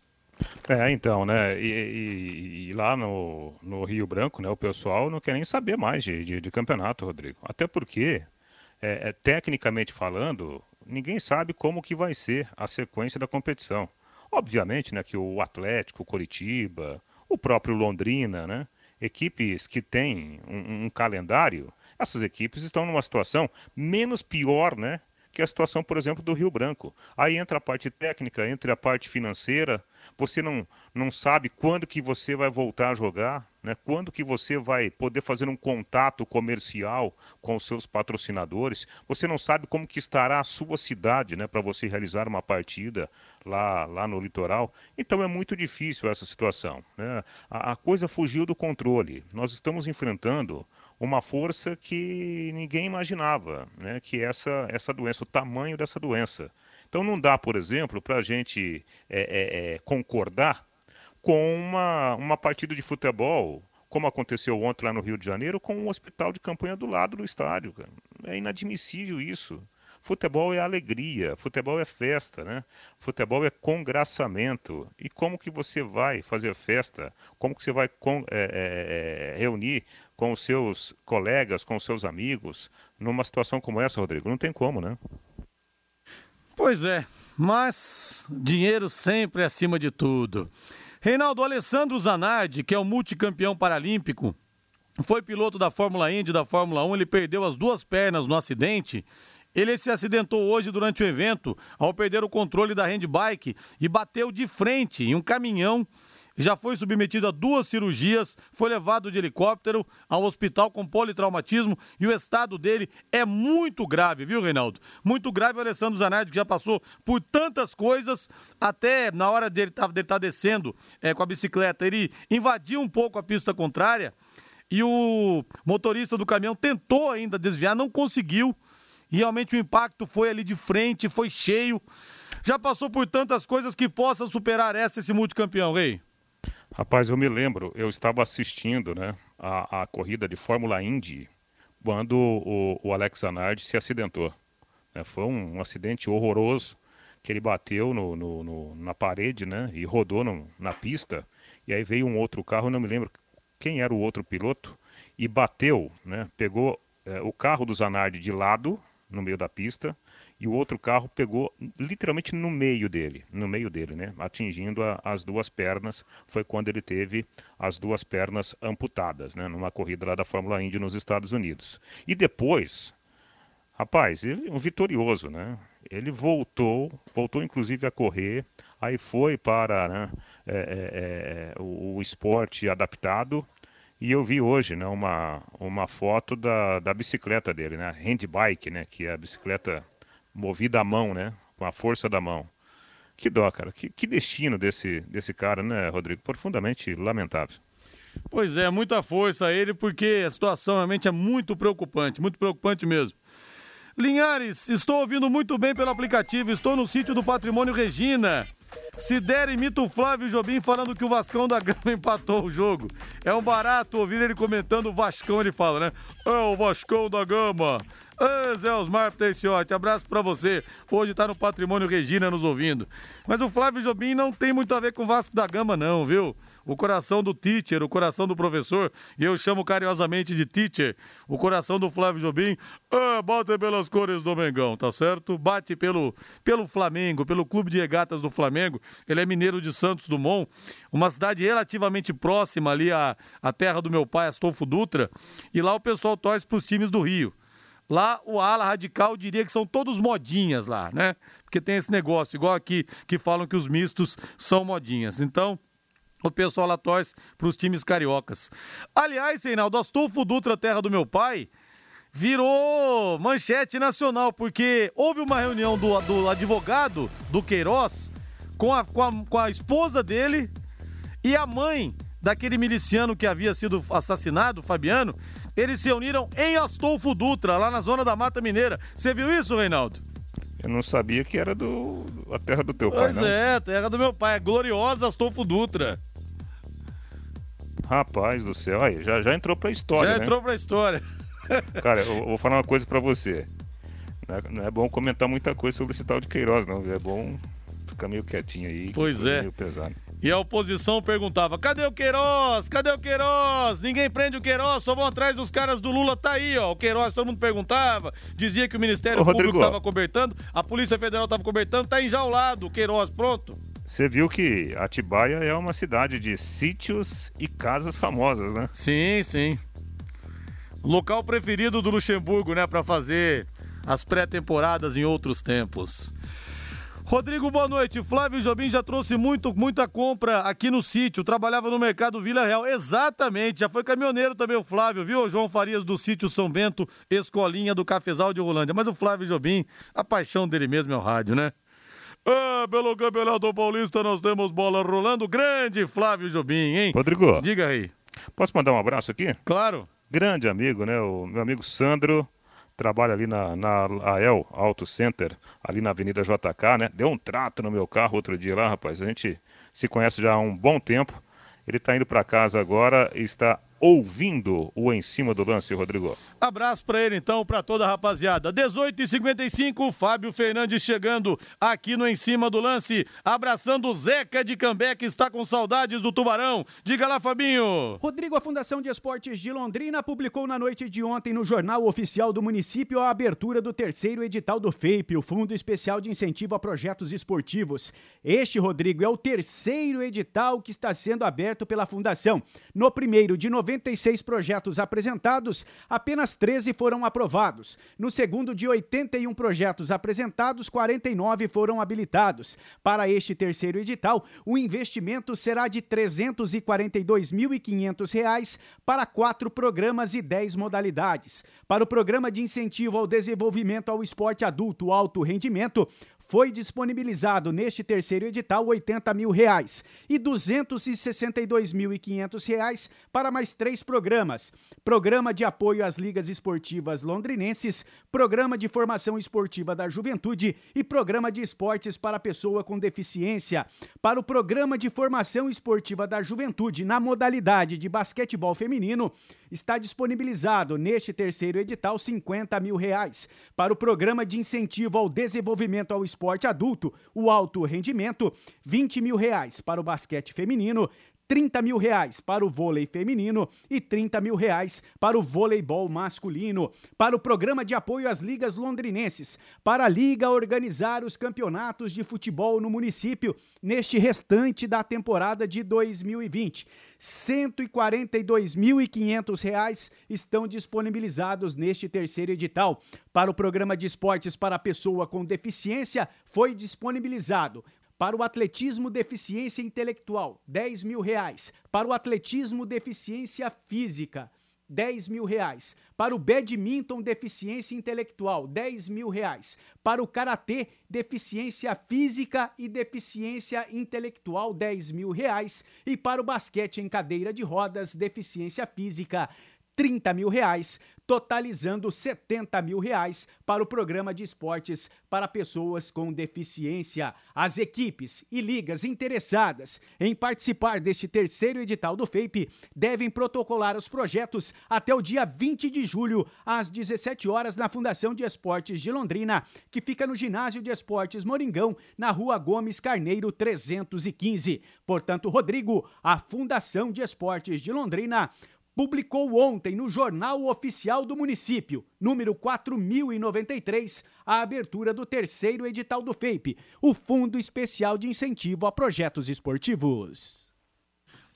É, então, né? E, e, e, lá no, no Rio Branco, né, o pessoal não quer nem saber mais de, de, de campeonato, Rodrigo. Até porque, é, é, tecnicamente falando, ninguém sabe como que vai ser a sequência da competição. Obviamente, né, que o Atlético, o Coritiba, o próprio Londrina, né? Equipes que têm um, um calendário, essas equipes estão numa situação menos pior, né? Que a situação, por exemplo, do Rio Branco. Aí entra a parte técnica, entra a parte financeira, você não, não sabe quando que você vai voltar a jogar, né? quando que você vai poder fazer um contato comercial com os seus patrocinadores, você não sabe como que estará a sua cidade né? para você realizar uma partida lá, lá no litoral. Então é muito difícil essa situação. Né? A, a coisa fugiu do controle. Nós estamos enfrentando uma força que ninguém imaginava, né? que essa, essa doença, o tamanho dessa doença. Então não dá, por exemplo, para a gente é, é, é, concordar com uma, uma partida de futebol, como aconteceu ontem lá no Rio de Janeiro, com um hospital de campanha do lado do estádio. Cara. É inadmissível isso. Futebol é alegria, futebol é festa, né? Futebol é congraçamento. E como que você vai fazer festa? Como que você vai é, é, é reunir com os seus colegas, com os seus amigos, numa situação como essa, Rodrigo? Não tem como, né? Pois é, mas dinheiro sempre acima de tudo. Reinaldo Alessandro Zanardi, que é o multicampeão paralímpico, foi piloto da Fórmula Indy da Fórmula 1, ele perdeu as duas pernas no acidente. Ele se acidentou hoje durante o evento ao perder o controle da handbike e bateu de frente em um caminhão já foi submetido a duas cirurgias, foi levado de helicóptero ao hospital com politraumatismo e o estado dele é muito grave, viu, Reinaldo? Muito grave o Alessandro Zanardi, que já passou por tantas coisas, até na hora dele estar tá, tá descendo é, com a bicicleta, ele invadiu um pouco a pista contrária e o motorista do caminhão tentou ainda desviar, não conseguiu. E realmente o impacto foi ali de frente, foi cheio. Já passou por tantas coisas que possa superar essa, esse multicampeão, Rei? Rapaz, eu me lembro, eu estava assistindo né, a, a corrida de Fórmula Indy quando o, o Alex Zanardi se acidentou. Né, foi um, um, acidente horroroso que ele bateu no, no, no, na parede né, e rodou na pista. E aí veio um outro carro, não me lembro quem era o outro piloto, e bateu, né, pegou é, o carro do Zanardi de lado, no meio da pista, e o outro carro pegou literalmente no meio dele, no meio dele, né? Atingindo a, as duas pernas. Foi quando ele teve as duas pernas amputadas, né? Numa corrida lá da Fórmula Indy nos Estados Unidos. E depois, rapaz, ele um vitorioso, né? Ele voltou, voltou inclusive a correr, aí foi para né, é, é, é, o, o esporte adaptado, e eu vi hoje né, uma, uma foto da, da bicicleta dele, né? Handbike, né? Que é a bicicleta movida à mão, né? Com a força da mão. Que dó, cara. Que, que destino desse, desse cara, né, Rodrigo? Profundamente lamentável. Pois é, muita força a ele, porque a situação realmente é muito preocupante, muito preocupante mesmo. Linhares, estou ouvindo muito bem pelo aplicativo, estou no sítio do Patrimônio Regina. Se der, imita o Flávio Jobim falando que o Vascão da Gama empatou o jogo. É um barato ouvir ele comentando o Vascão, ele fala, né? É o Vascão da Gama. Ê, Zé Osmar Pteciotti, abraço pra você. Hoje tá no Patrimônio Regina nos ouvindo. Mas o Flávio Jobim não tem muito a ver com o Vasco da Gama, não, viu? o coração do teacher, o coração do professor, e eu chamo carinhosamente de teacher, o coração do Flávio Jobim, ah, bate pelas cores do Mengão, tá certo? Bate pelo, pelo Flamengo, pelo Clube de Regatas do Flamengo, ele é mineiro de Santos Dumont, uma cidade relativamente próxima ali à, à terra do meu pai, Astolfo Dutra, e lá o pessoal torce pros times do Rio. Lá o ala radical diria que são todos modinhas lá, né? Porque tem esse negócio, igual aqui que falam que os mistos são modinhas. Então, o pessoal lá torce para os times cariocas. Aliás, Reinaldo, Astolfo Dutra, terra do meu pai, virou manchete nacional, porque houve uma reunião do, do advogado do Queiroz com a, com, a, com a esposa dele e a mãe daquele miliciano que havia sido assassinado, Fabiano. Eles se reuniram em Astolfo Dutra, lá na zona da Mata Mineira. Você viu isso, Reinaldo? Eu não sabia que era do a terra do teu pois pai, Pois é, terra do meu pai, é gloriosa Astolfo Dutra. Rapaz do céu, aí, já, já entrou pra história. Já né? entrou pra história. Cara, eu, eu vou falar uma coisa para você. Não é, não é, bom comentar muita coisa sobre esse tal de Queiroz, não. É bom ficar meio quietinho aí. Pois é. Meio pesado. E a oposição perguntava: cadê o Queiroz? Cadê o Queiroz? Ninguém prende o Queiroz, só vão atrás dos caras do Lula. Tá aí, ó. O Queiroz, todo mundo perguntava, dizia que o Ministério Ô, Público estava cobertando, a Polícia Federal estava cobertando, tá enjaulado o Queiroz, pronto. Você viu que Atibaia é uma cidade de sítios e casas famosas, né? Sim, sim. Local preferido do Luxemburgo, né, para fazer as pré-temporadas em outros tempos. Rodrigo, boa noite. Flávio Jobim já trouxe muito, muita compra aqui no sítio. Trabalhava no mercado Vila Real. Exatamente. Já foi caminhoneiro também o Flávio, viu? João Farias do sítio São Bento, escolinha do Cafezal de Rolândia. Mas o Flávio Jobim, a paixão dele mesmo é o rádio, né? Ah, pelo Campeonato Paulista nós temos bola rolando. Grande Flávio Jobim, hein? Rodrigo. Diga aí. Posso mandar um abraço aqui? Claro. Grande amigo, né? O meu amigo Sandro trabalha ali na, na AEL Auto Center, ali na Avenida JK, né? Deu um trato no meu carro outro dia lá, rapaz. A gente se conhece já há um bom tempo. Ele está indo para casa agora e está ouvindo o Em Cima do Lance, Rodrigo. Abraço para ele então, para toda a rapaziada. 18 e 55 Fábio Fernandes chegando aqui no Em Cima do Lance, abraçando o Zeca de Cambé, que está com saudades do Tubarão. Diga lá, Fabinho. Rodrigo, a Fundação de Esportes de Londrina publicou na noite de ontem no Jornal Oficial do Município a abertura do terceiro edital do FEIP, o Fundo Especial de Incentivo a Projetos Esportivos. Este, Rodrigo, é o terceiro edital que está sendo aberto pela Fundação. No primeiro de novembro, 96 projetos apresentados, apenas 13 foram aprovados. No segundo, de 81 projetos apresentados, 49 foram habilitados. Para este terceiro edital, o investimento será de R$ 342.500 para quatro programas e 10 modalidades. Para o programa de incentivo ao desenvolvimento ao esporte adulto alto rendimento, foi disponibilizado neste terceiro edital 80 mil reais e 262.500 reais para mais três programas: Programa de apoio às ligas esportivas londrinenses, Programa de formação esportiva da juventude e Programa de esportes para pessoa com deficiência. Para o Programa de formação esportiva da juventude na modalidade de basquetebol feminino, está disponibilizado neste terceiro edital 50 mil reais. Para o Programa de incentivo ao desenvolvimento ao esporte esporte adulto, o alto rendimento, 20 mil reais. Para o basquete feminino, 30 mil reais para o vôlei feminino e 30 mil reais para o voleibol masculino. Para o programa de apoio às ligas londrinenses, para a Liga organizar os campeonatos de futebol no município neste restante da temporada de 2020. R$ 142.500 estão disponibilizados neste terceiro edital. Para o programa de esportes para pessoa com deficiência, foi disponibilizado para o atletismo deficiência intelectual, 10 mil reais. Para o atletismo deficiência física, 10 mil reais. Para o badminton deficiência intelectual, 10 mil reais. Para o karatê deficiência física e deficiência intelectual, 10 mil reais. E para o basquete em cadeira de rodas deficiência física, 30 mil reais totalizando 70 mil reais para o programa de esportes para pessoas com deficiência. As equipes e ligas interessadas em participar deste terceiro edital do FAPE devem protocolar os projetos até o dia 20 de julho, às 17 horas, na Fundação de Esportes de Londrina, que fica no Ginásio de Esportes Moringão, na rua Gomes Carneiro 315. Portanto, Rodrigo, a Fundação de Esportes de Londrina publicou ontem no Jornal Oficial do Município, número 4093, a abertura do terceiro edital do FAPE, o Fundo Especial de Incentivo a Projetos Esportivos.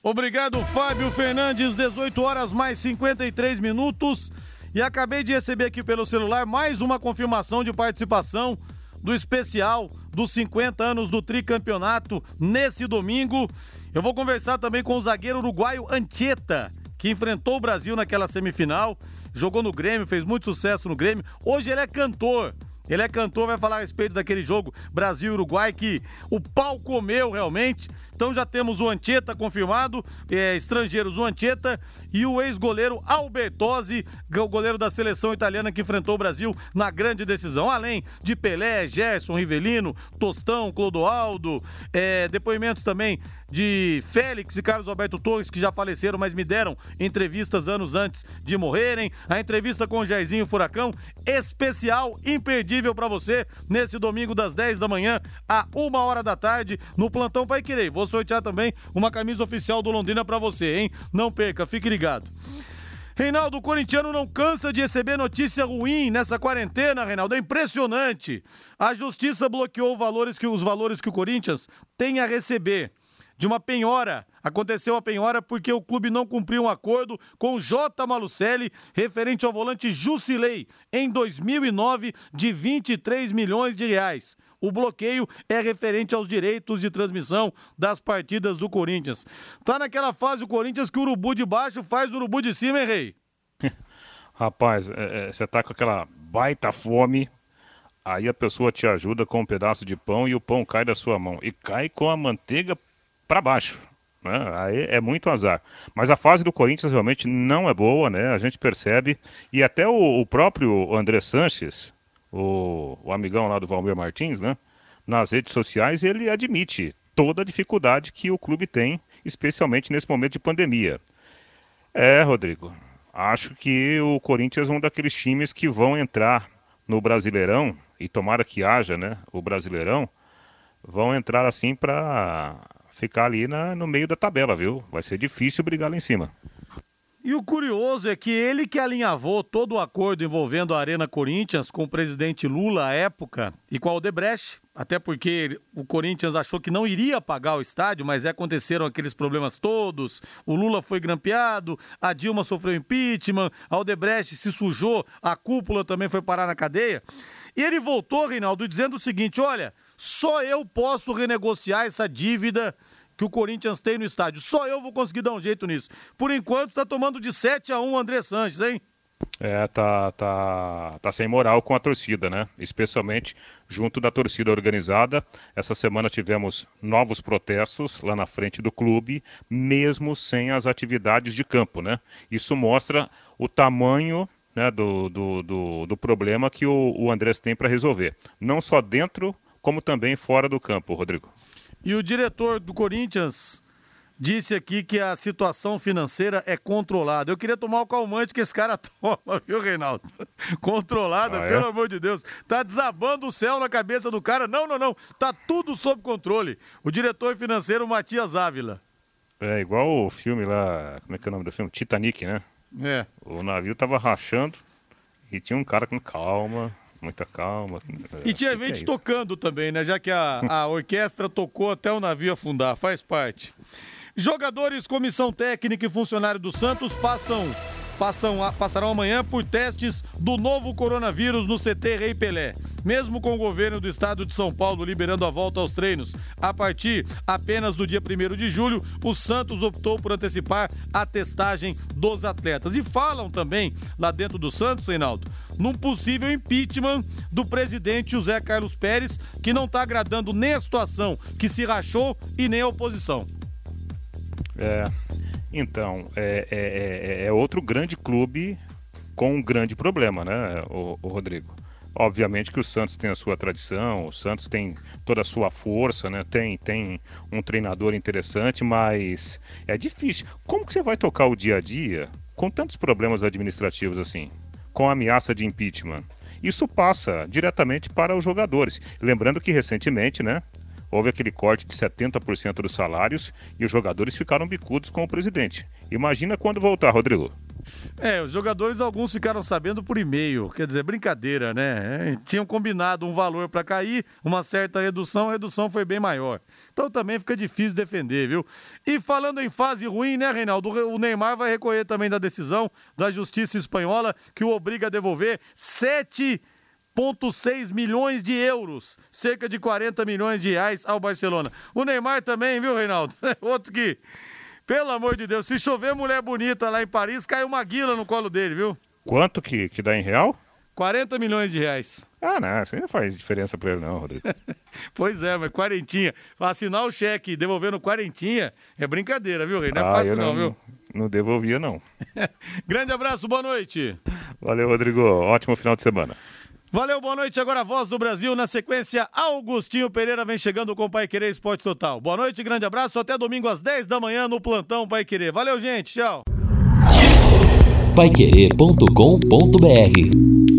Obrigado, Fábio Fernandes, 18 horas mais 53 minutos. E acabei de receber aqui pelo celular mais uma confirmação de participação do especial dos 50 anos do tricampeonato nesse domingo. Eu vou conversar também com o zagueiro uruguaio Anchieta que enfrentou o Brasil naquela semifinal, jogou no Grêmio, fez muito sucesso no Grêmio. Hoje ele é cantor. Ele é cantor, vai falar a respeito daquele jogo Brasil-Uruguai que o pau comeu realmente. Então já temos o Ancheta confirmado, é, estrangeiros o Ancheta e o ex-goleiro Albertosi, o goleiro da seleção italiana que enfrentou o Brasil na grande decisão. Além de Pelé, Gerson, Rivelino, Tostão, Clodoaldo, é, depoimentos também de Félix e Carlos Alberto Torres, que já faleceram, mas me deram entrevistas anos antes de morrerem. A entrevista com o Jairzinho Furacão, especial, imperdível para você, nesse domingo das 10 da manhã, a uma hora da tarde, no Plantão Pai Querer. Vou sortear também uma camisa oficial do Londrina para você, hein? Não perca, fique ligado. Reinaldo, o corintiano não cansa de receber notícia ruim nessa quarentena, Reinaldo. É impressionante. A justiça bloqueou valores que, os valores que o Corinthians tem a receber de uma penhora. Aconteceu a penhora porque o clube não cumpriu um acordo com J. Malucelli referente ao volante Jusilei em 2009 de 23 milhões de reais. O bloqueio é referente aos direitos de transmissão das partidas do Corinthians. Tá naquela fase o Corinthians que o urubu de baixo faz o urubu de cima, hein, Rei? Rapaz, é, é, você tá com aquela baita fome, aí a pessoa te ajuda com um pedaço de pão e o pão cai da sua mão. E cai com a manteiga para baixo. Né? Aí é muito azar. Mas a fase do Corinthians realmente não é boa, né? A gente percebe. E até o, o próprio André Sanches, o, o, amigão lá do Valmir Martins, né? Nas redes sociais, ele admite toda a dificuldade que o clube tem, especialmente nesse momento de pandemia. É, Rodrigo. Acho que o Corinthians é um daqueles times que vão entrar no Brasileirão, e tomara que haja, né? O Brasileirão, vão entrar assim para ficar ali na, no meio da tabela, viu? Vai ser difícil brigar lá em cima. E o curioso é que ele que alinhavou todo o acordo envolvendo a Arena Corinthians com o presidente Lula à época e com a Odebrecht, até porque o Corinthians achou que não iria pagar o estádio, mas aconteceram aqueles problemas todos. O Lula foi grampeado, a Dilma sofreu impeachment, a Odebrecht se sujou, a cúpula também foi parar na cadeia. E ele voltou, Reinaldo, dizendo o seguinte: olha, só eu posso renegociar essa dívida que o Corinthians tem no estádio. Só eu vou conseguir dar um jeito nisso. Por enquanto, tá tomando de 7 a 1 o André Sanches, hein? É, tá, tá, tá sem moral com a torcida, né? Especialmente junto da torcida organizada. Essa semana tivemos novos protestos lá na frente do clube, mesmo sem as atividades de campo, né? Isso mostra o tamanho né, do, do, do, do problema que o, o Andrés tem para resolver. Não só dentro como também fora do campo, Rodrigo. E o diretor do Corinthians disse aqui que a situação financeira é controlada. Eu queria tomar o calmante que esse cara toma, viu, Reinaldo? Controlada, ah, é? pelo amor de Deus. Tá desabando o céu na cabeça do cara. Não, não, não. Tá tudo sob controle. O diretor financeiro Matias Ávila. É igual o filme lá, como é que é o nome do filme? Titanic, né? É. O navio tava rachando e tinha um cara com calma, muita calma. E tinha é gente é tocando também, né? Já que a, a orquestra tocou até o navio afundar, faz parte. Jogadores, comissão técnica e funcionário do Santos passam passam, passarão amanhã por testes do novo coronavírus no CT Rei Pelé. Mesmo com o governo do estado de São Paulo liberando a volta aos treinos a partir apenas do dia 1 de julho, o Santos optou por antecipar a testagem dos atletas. E falam também lá dentro do Santos, Reinaldo, num possível impeachment do presidente José Carlos Pérez, que não está agradando nem a situação que se rachou e nem a oposição. É, Então, é, é, é, é outro grande clube com um grande problema, né, o, o Rodrigo? Obviamente que o Santos tem a sua tradição, o Santos tem toda a sua força, né? Tem, tem um treinador interessante, mas é difícil. Como que você vai tocar o dia a dia com tantos problemas administrativos assim? Com a ameaça de impeachment? Isso passa diretamente para os jogadores. Lembrando que recentemente, né? Houve aquele corte de 70% dos salários e os jogadores ficaram bicudos com o presidente. Imagina quando voltar, Rodrigo. É, os jogadores, alguns ficaram sabendo por e-mail. Quer dizer, brincadeira, né? É, tinham combinado um valor para cair, uma certa redução, a redução foi bem maior. Então também fica difícil defender, viu? E falando em fase ruim, né, Reinaldo? O Neymar vai recorrer também da decisão da Justiça Espanhola que o obriga a devolver 7,6 milhões de euros, cerca de 40 milhões de reais ao Barcelona. O Neymar também, viu, Reinaldo? Outro que pelo amor de Deus, se chover mulher bonita lá em Paris, cai uma guila no colo dele, viu? Quanto que, que dá em real? 40 milhões de reais. Ah, não, isso não faz diferença pra ele não, Rodrigo. pois é, mas quarentinha. Assinar o cheque devolvendo quarentinha é brincadeira, viu, Rei? Não é ah, fácil não, não, viu? Não devolvia, não. Grande abraço, boa noite. Valeu, Rodrigo. Ótimo final de semana. Valeu, boa noite. Agora a voz do Brasil. Na sequência, Augustinho Pereira vem chegando com o Pai Querer Esporte Total. Boa noite, grande abraço. Até domingo às 10 da manhã no Plantão Pai Querer. Valeu, gente. Tchau. Paiquerê.com.br